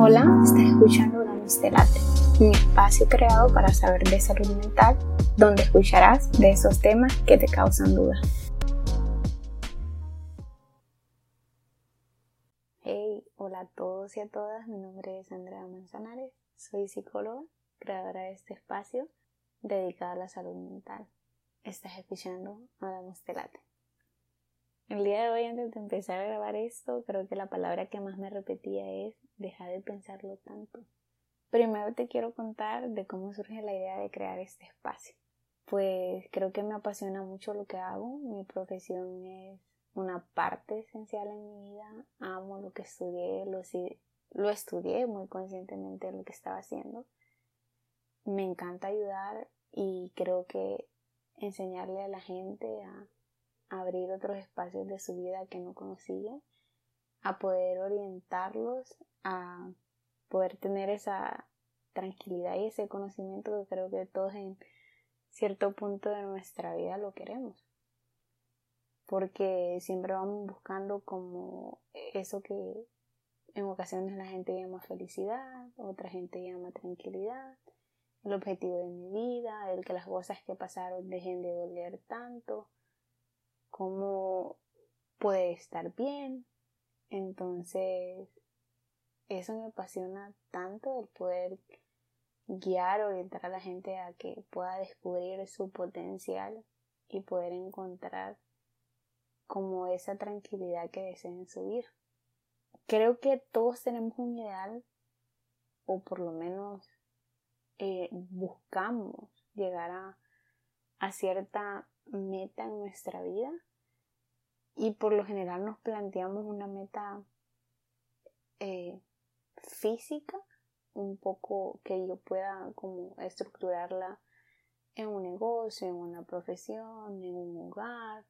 Hola, estás escuchando Damos Late, un espacio creado para saber de salud mental, donde escucharás de esos temas que te causan dudas. Hey, hola a todos y a todas, mi nombre es Andrea Manzanares, soy psicóloga, creadora de este espacio dedicado a la salud mental. Estás escuchando Damos Late. El día de hoy, antes de empezar a grabar esto, creo que la palabra que más me repetía es dejar de pensarlo tanto. Primero te quiero contar de cómo surge la idea de crear este espacio. Pues creo que me apasiona mucho lo que hago. Mi profesión es una parte esencial en mi vida. Amo lo que estudié, lo, lo estudié muy conscientemente lo que estaba haciendo. Me encanta ayudar y creo que enseñarle a la gente a abrir otros espacios de su vida que no conocían, a poder orientarlos, a poder tener esa tranquilidad y ese conocimiento que creo que todos en cierto punto de nuestra vida lo queremos. Porque siempre vamos buscando como eso que en ocasiones la gente llama felicidad, otra gente llama tranquilidad, el objetivo de mi vida, el que las cosas que pasaron dejen de doler tanto, cómo puede estar bien. Entonces, eso me apasiona tanto el poder guiar, orientar a la gente a que pueda descubrir su potencial y poder encontrar como esa tranquilidad que deseen subir. Creo que todos tenemos un ideal o por lo menos eh, buscamos llegar a, a cierta meta en nuestra vida y por lo general nos planteamos una meta eh, física, un poco que yo pueda como estructurarla en un negocio, en una profesión, en un hogar,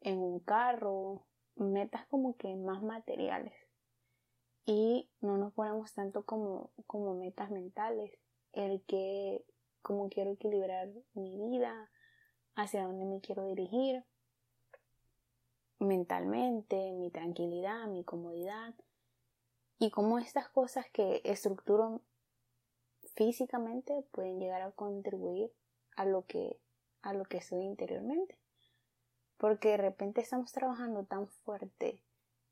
en un carro, metas como que más materiales. Y no nos ponemos tanto como, como metas mentales, el que como quiero equilibrar mi vida, hacia dónde me quiero dirigir, mentalmente, mi tranquilidad, mi comodidad y cómo estas cosas que estructuro físicamente pueden llegar a contribuir a lo que a lo que soy interiormente. Porque de repente estamos trabajando tan fuerte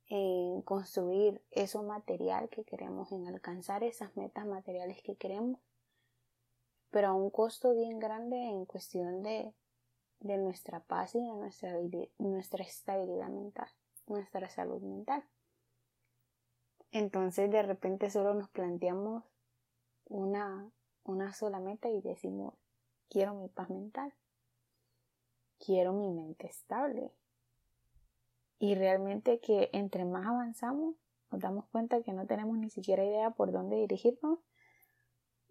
en construir eso material que queremos, en alcanzar esas metas materiales que queremos, pero a un costo bien grande en cuestión de de nuestra paz y de nuestra, nuestra estabilidad mental, nuestra salud mental. Entonces de repente solo nos planteamos una, una sola meta y decimos, quiero mi paz mental, quiero mi mente estable. Y realmente que entre más avanzamos, nos damos cuenta que no tenemos ni siquiera idea por dónde dirigirnos,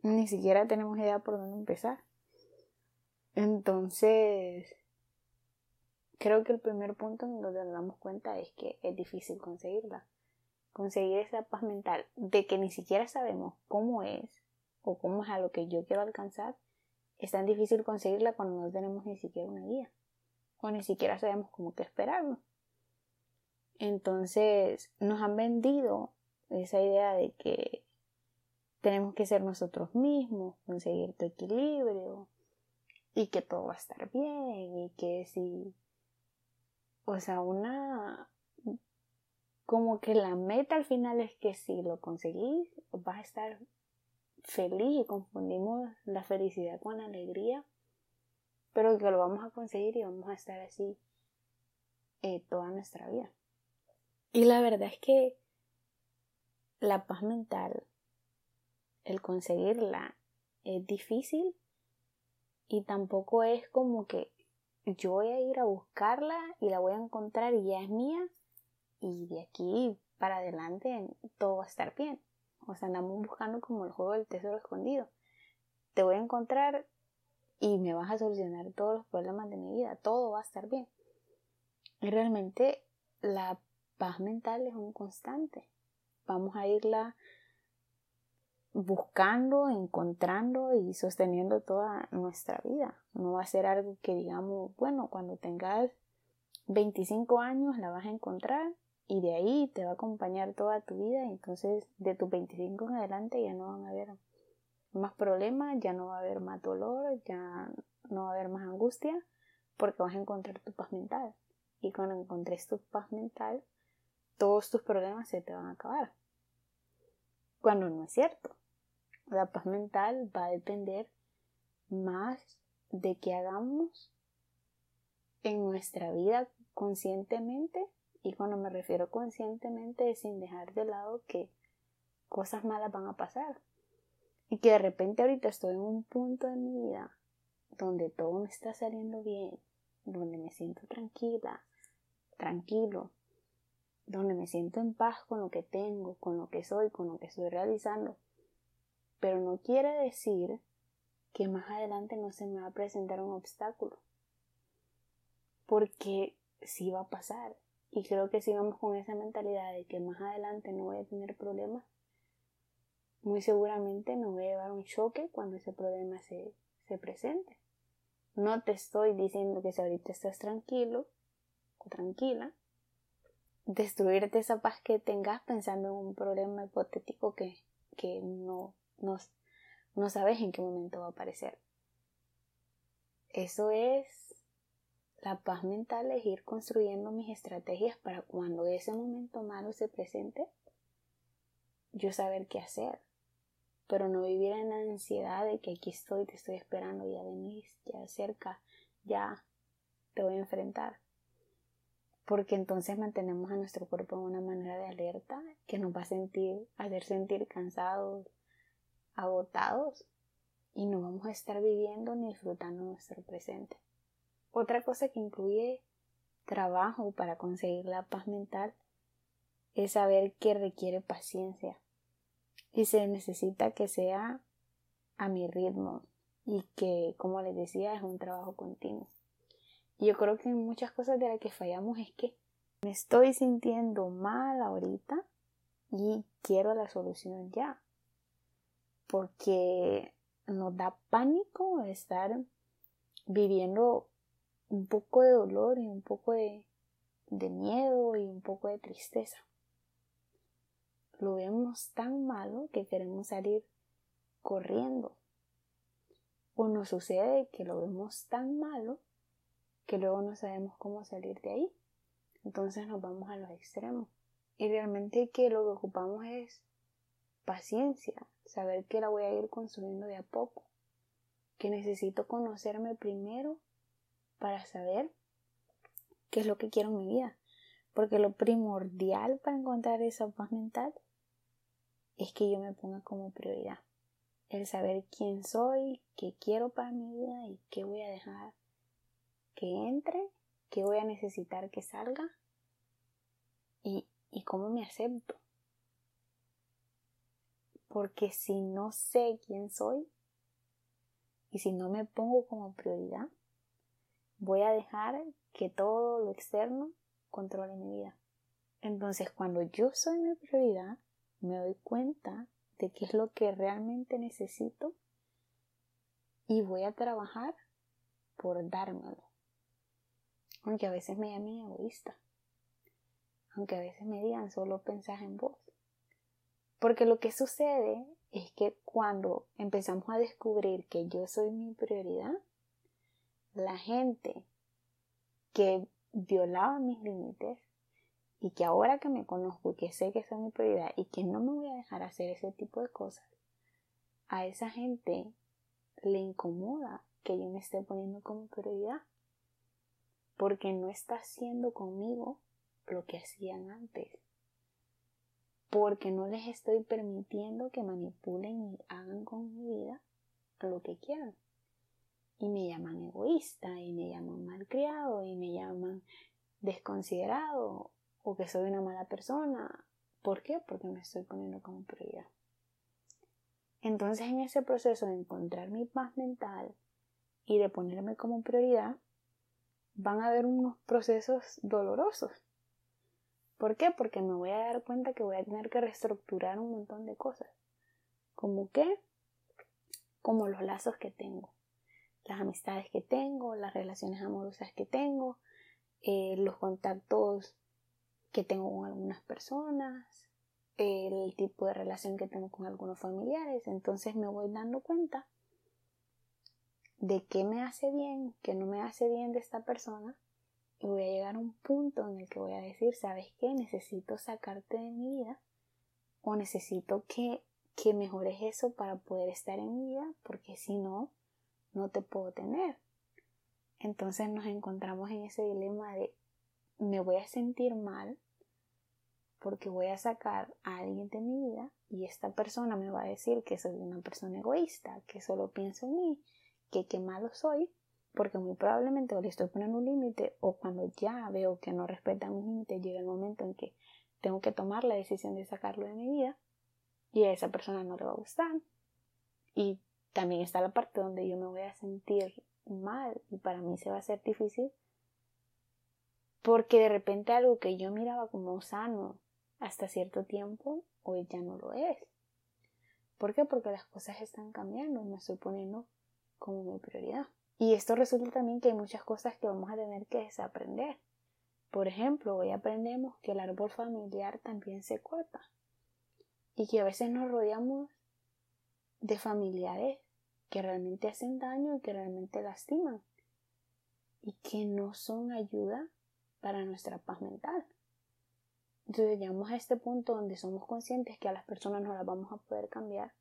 ni siquiera tenemos idea por dónde empezar. Entonces, creo que el primer punto en donde nos damos cuenta es que es difícil conseguirla. Conseguir esa paz mental de que ni siquiera sabemos cómo es o cómo es a lo que yo quiero alcanzar, es tan difícil conseguirla cuando no tenemos ni siquiera una guía o ni siquiera sabemos cómo que esperarlo. Entonces, nos han vendido esa idea de que tenemos que ser nosotros mismos, conseguir tu equilibrio, y que todo va a estar bien y que si, o sea, una, como que la meta al final es que si lo conseguís vas a estar feliz y confundimos la felicidad con alegría, pero que lo vamos a conseguir y vamos a estar así eh, toda nuestra vida. Y la verdad es que la paz mental, el conseguirla, es difícil y tampoco es como que yo voy a ir a buscarla y la voy a encontrar y ya es mía y de aquí para adelante todo va a estar bien. O sea, andamos buscando como el juego del tesoro escondido. Te voy a encontrar y me vas a solucionar todos los problemas de mi vida. Todo va a estar bien. Y realmente la paz mental es un constante. Vamos a irla buscando, encontrando y sosteniendo toda nuestra vida. No va a ser algo que digamos, bueno, cuando tengas 25 años la vas a encontrar y de ahí te va a acompañar toda tu vida. Entonces, de tus 25 en adelante ya no van a haber más problemas, ya no va a haber más dolor, ya no va a haber más angustia, porque vas a encontrar tu paz mental. Y cuando encontres tu paz mental, todos tus problemas se te van a acabar. Cuando no es cierto. La paz mental va a depender más de que hagamos en nuestra vida conscientemente y cuando me refiero conscientemente es sin dejar de lado que cosas malas van a pasar y que de repente ahorita estoy en un punto de mi vida donde todo me está saliendo bien, donde me siento tranquila, tranquilo, donde me siento en paz con lo que tengo, con lo que soy, con lo que estoy realizando. Pero no quiere decir que más adelante no se me va a presentar un obstáculo. Porque sí va a pasar. Y creo que si vamos con esa mentalidad de que más adelante no voy a tener problemas, muy seguramente me voy a llevar un choque cuando ese problema se, se presente. No te estoy diciendo que si ahorita estás tranquilo o tranquila, destruirte esa paz que tengas pensando en un problema hipotético que, que no, no, no sabes en qué momento va a aparecer. Eso es la paz mental, es ir construyendo mis estrategias para cuando ese momento malo se presente, yo saber qué hacer. Pero no vivir en la ansiedad de que aquí estoy, te estoy esperando, ya venís, ya cerca, ya te voy a enfrentar porque entonces mantenemos a nuestro cuerpo en una manera de alerta que nos va a sentir, hacer sentir cansados, agotados y no vamos a estar viviendo ni disfrutando nuestro presente. Otra cosa que incluye trabajo para conseguir la paz mental es saber que requiere paciencia y se necesita que sea a mi ritmo y que, como les decía, es un trabajo continuo. Yo creo que muchas cosas de las que fallamos es que me estoy sintiendo mal ahorita y quiero la solución ya. Porque nos da pánico estar viviendo un poco de dolor y un poco de, de miedo y un poco de tristeza. Lo vemos tan malo que queremos salir corriendo. O nos sucede que lo vemos tan malo que luego no sabemos cómo salir de ahí. Entonces nos vamos a los extremos. Y realmente que lo que ocupamos es paciencia, saber que la voy a ir construyendo de a poco, que necesito conocerme primero para saber qué es lo que quiero en mi vida. Porque lo primordial para encontrar esa paz mental es que yo me ponga como prioridad. El saber quién soy, qué quiero para mi vida y qué voy a dejar que entre, que voy a necesitar que salga y, y cómo me acepto. Porque si no sé quién soy y si no me pongo como prioridad, voy a dejar que todo lo externo controle mi vida. Entonces, cuando yo soy mi prioridad, me doy cuenta de qué es lo que realmente necesito y voy a trabajar por dármelo aunque a veces me llamen egoísta, aunque a veces me digan solo pensar en vos. Porque lo que sucede es que cuando empezamos a descubrir que yo soy mi prioridad, la gente que violaba mis límites y que ahora que me conozco y que sé que soy mi prioridad y que no me voy a dejar hacer ese tipo de cosas, a esa gente le incomoda que yo me esté poniendo como prioridad porque no está haciendo conmigo lo que hacían antes. Porque no les estoy permitiendo que manipulen y hagan con mi vida lo que quieran. Y me llaman egoísta, y me llaman malcriado, y me llaman desconsiderado, o que soy una mala persona. ¿Por qué? Porque me estoy poniendo como prioridad. Entonces en ese proceso de encontrar mi paz mental y de ponerme como prioridad, van a haber unos procesos dolorosos. ¿Por qué? Porque me voy a dar cuenta que voy a tener que reestructurar un montón de cosas. ¿Como qué? Como los lazos que tengo, las amistades que tengo, las relaciones amorosas que tengo, eh, los contactos que tengo con algunas personas, el tipo de relación que tengo con algunos familiares. Entonces me voy dando cuenta de qué me hace bien, qué no me hace bien de esta persona. Y voy a llegar a un punto en el que voy a decir, ¿sabes qué? Necesito sacarte de mi vida. O necesito que, que mejores eso para poder estar en mi vida. Porque si no, no te puedo tener. Entonces nos encontramos en ese dilema de me voy a sentir mal porque voy a sacar a alguien de mi vida y esta persona me va a decir que soy una persona egoísta, que solo pienso en mí, que qué malo soy, porque muy probablemente o le estoy poniendo un límite o cuando ya veo que no respeta mis límites llega el momento en que tengo que tomar la decisión de sacarlo de mi vida y a esa persona no le va a gustar. Y también está la parte donde yo me voy a sentir mal y para mí se va a hacer difícil porque de repente algo que yo miraba como sano hasta cierto tiempo hoy ya no lo es. ¿Por qué? Porque las cosas están cambiando, me estoy poniendo como mi prioridad. Y esto resulta también que hay muchas cosas que vamos a tener que desaprender. Por ejemplo, hoy aprendemos que el árbol familiar también se corta y que a veces nos rodeamos de familiares que realmente hacen daño y que realmente lastiman y que no son ayuda para nuestra paz mental. Entonces llegamos a este punto donde somos conscientes que a las personas no las vamos a poder cambiar,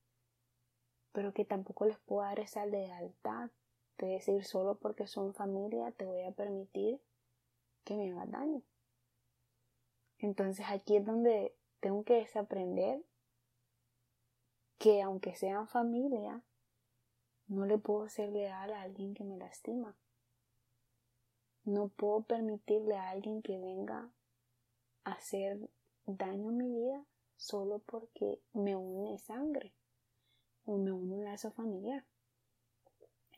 pero que tampoco les puedo dar esa lealtad de decir solo porque son familia te voy a permitir que me haga daño. Entonces aquí es donde tengo que desaprender que aunque sean familia, no le puedo ser leal a alguien que me lastima. No puedo permitirle a alguien que venga a hacer daño en mi vida solo porque me une sangre o me une un lazo familiar.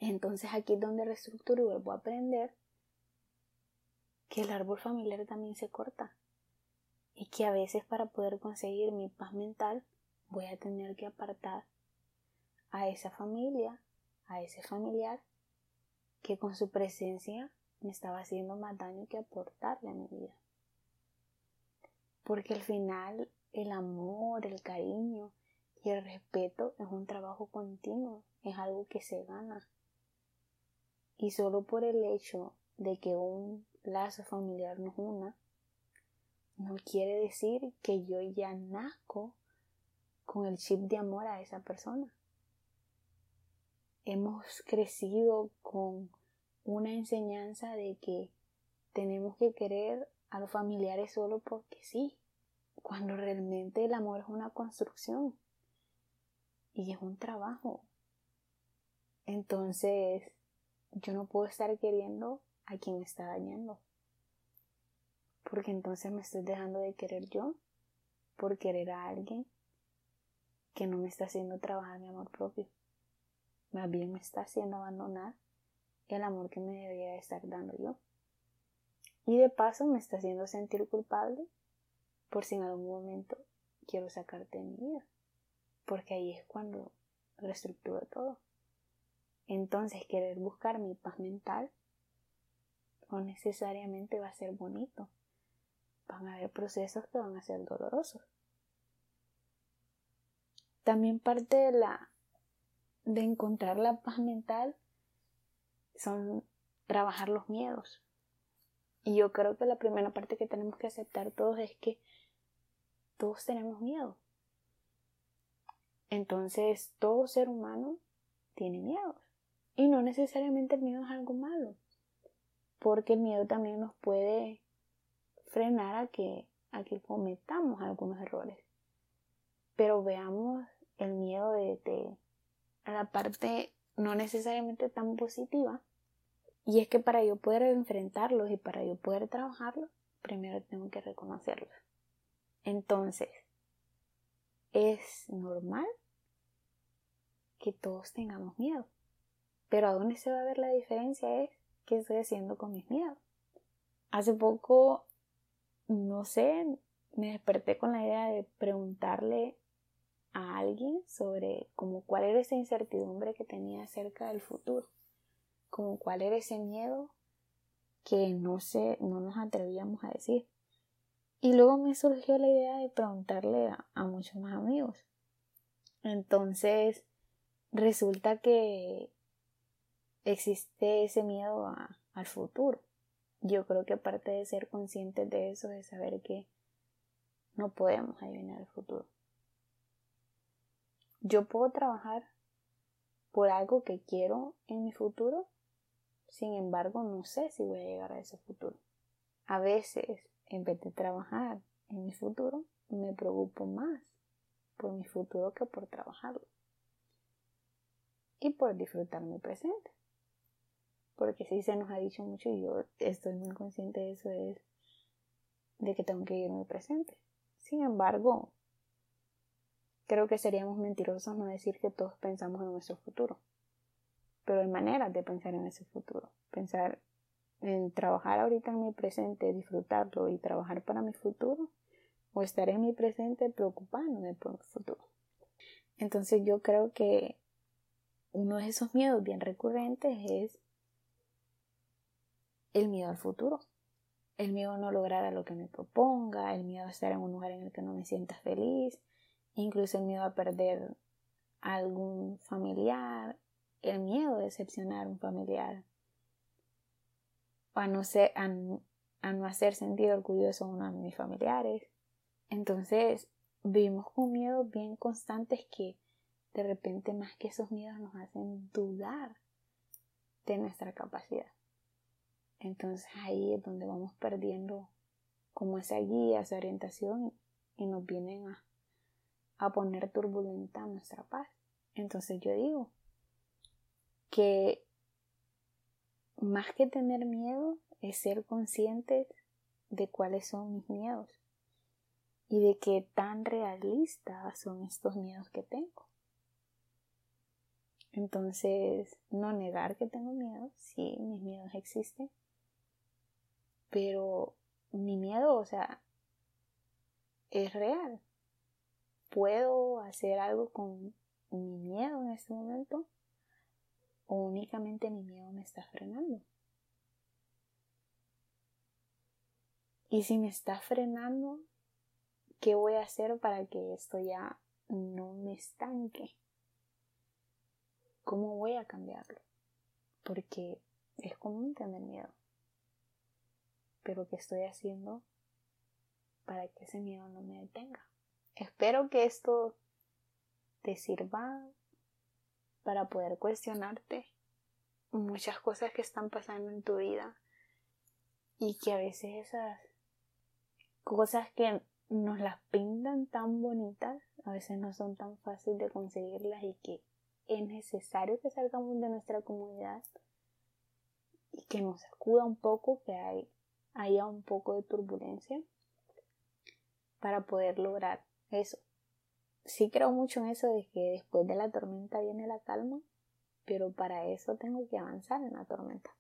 Entonces aquí es donde reestructuro y vuelvo a aprender que el árbol familiar también se corta y que a veces para poder conseguir mi paz mental voy a tener que apartar a esa familia a ese familiar que con su presencia me estaba haciendo más daño que aportarle a mi vida. Porque al final el amor, el cariño y el respeto es un trabajo continuo, es algo que se gana. Y solo por el hecho de que un lazo familiar nos una, no quiere decir que yo ya nazco con el chip de amor a esa persona hemos crecido con una enseñanza de que tenemos que querer a los familiares solo porque sí, cuando realmente el amor es una construcción y es un trabajo. Entonces, yo no puedo estar queriendo a quien me está dañando. Porque entonces me estoy dejando de querer yo por querer a alguien que no me está haciendo trabajar mi amor propio más bien me está haciendo abandonar el amor que me debería estar dando yo. Y de paso me está haciendo sentir culpable por si en algún momento quiero sacarte de mi vida. Porque ahí es cuando reestructuro todo. Entonces querer buscar mi paz mental no necesariamente va a ser bonito. Van a haber procesos que van a ser dolorosos. También parte de la de encontrar la paz mental son trabajar los miedos. Y yo creo que la primera parte que tenemos que aceptar todos es que todos tenemos miedo. Entonces, todo ser humano tiene miedo. Y no necesariamente el miedo es algo malo. Porque el miedo también nos puede frenar a que, a que cometamos algunos errores. Pero veamos el miedo de, de la parte no necesariamente tan positiva. Y es que para yo poder enfrentarlos y para yo poder trabajarlos, primero tengo que reconocerlos. Entonces, es normal que todos tengamos miedo. Pero a dónde se va a ver la diferencia es qué estoy haciendo con mis miedos. Hace poco, no sé, me desperté con la idea de preguntarle a alguien sobre como cuál era esa incertidumbre que tenía acerca del futuro, como cuál era ese miedo que no sé, no nos atrevíamos a decir. Y luego me surgió la idea de preguntarle a, muchos más amigos. Entonces, resulta que existe ese miedo al futuro. Yo creo que parte de ser conscientes de eso es saber que no podemos adivinar el futuro. Yo puedo trabajar por algo que quiero en mi futuro, sin embargo no sé si voy a llegar a ese futuro. A veces, en vez de trabajar en mi futuro, me preocupo más por mi futuro que por trabajarlo. Y por disfrutar mi presente. Porque si se nos ha dicho mucho y yo estoy muy consciente de eso, es de que tengo que mi presente. Sin embargo, Creo que seríamos mentirosos no decir que todos pensamos en nuestro futuro. Pero hay maneras de pensar en ese futuro. Pensar en trabajar ahorita en mi presente, disfrutarlo y trabajar para mi futuro. O estar en mi presente preocupándome por mi futuro. Entonces yo creo que uno de esos miedos bien recurrentes es el miedo al futuro. El miedo a no lograr a lo que me proponga, el miedo a estar en un lugar en el que no me sienta feliz, incluso el miedo a perder a algún familiar, el miedo a decepcionar a un familiar, a no, ser, a, no hacer sentir orgulloso a uno de mis familiares. Entonces, vivimos con miedos bien constantes que de repente más que esos miedos nos hacen dudar de nuestra capacidad. Entonces ahí es donde vamos perdiendo como esa guía, esa orientación y nos vienen a, a poner turbulenta nuestra paz. Entonces yo digo que más que tener miedo es ser conscientes de cuáles son mis miedos y de qué tan realistas son estos miedos que tengo. Entonces, no negar que tengo miedo, sí, mis miedos existen, pero mi miedo, o sea, es real puedo hacer algo con mi miedo en este momento o únicamente mi miedo me está frenando. Y si me está frenando, ¿qué voy a hacer para que esto ya no me estanque? ¿Cómo voy a cambiarlo? Porque es común tener miedo. Pero ¿qué estoy haciendo para que ese miedo no me detenga? Espero que esto te sirva para poder cuestionarte muchas cosas que están pasando en tu vida y que a veces esas cosas que nos las pintan tan bonitas a veces no son tan fáciles de conseguirlas y que es necesario que salgamos de nuestra comunidad y que nos sacuda un poco, que hay, haya un poco de turbulencia para poder lograr eso. Sí creo mucho en eso de que después de la tormenta viene la calma, pero para eso tengo que avanzar en la tormenta.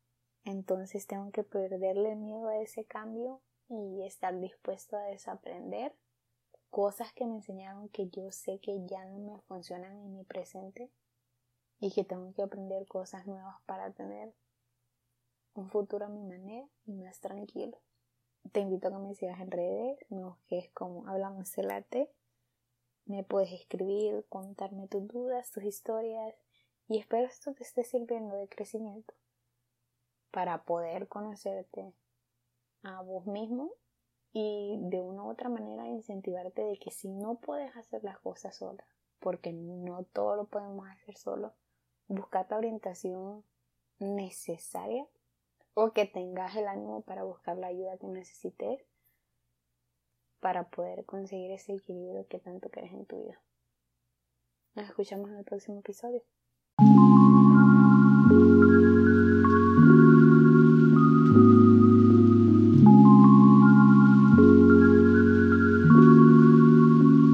Entonces tengo que perderle miedo a ese cambio y estar dispuesto a desaprender cosas que me enseñaron que yo sé que ya no me funcionan en mi presente y que tengo que aprender cosas nuevas para tener un futuro a mi manera y más tranquilo. Te invito a que me sigas en redes, me busques como Hablamos Celate me puedes escribir, contarme tus dudas, tus historias y espero esto te esté sirviendo de crecimiento para poder conocerte a vos mismo y de una u otra manera incentivarte de que si no puedes hacer las cosas sola, porque no todo lo podemos hacer solo, busca la orientación necesaria o que tengas el ánimo para buscar la ayuda que necesites para poder conseguir ese equilibrio que tanto quieres en tu vida. Nos escuchamos en el próximo episodio.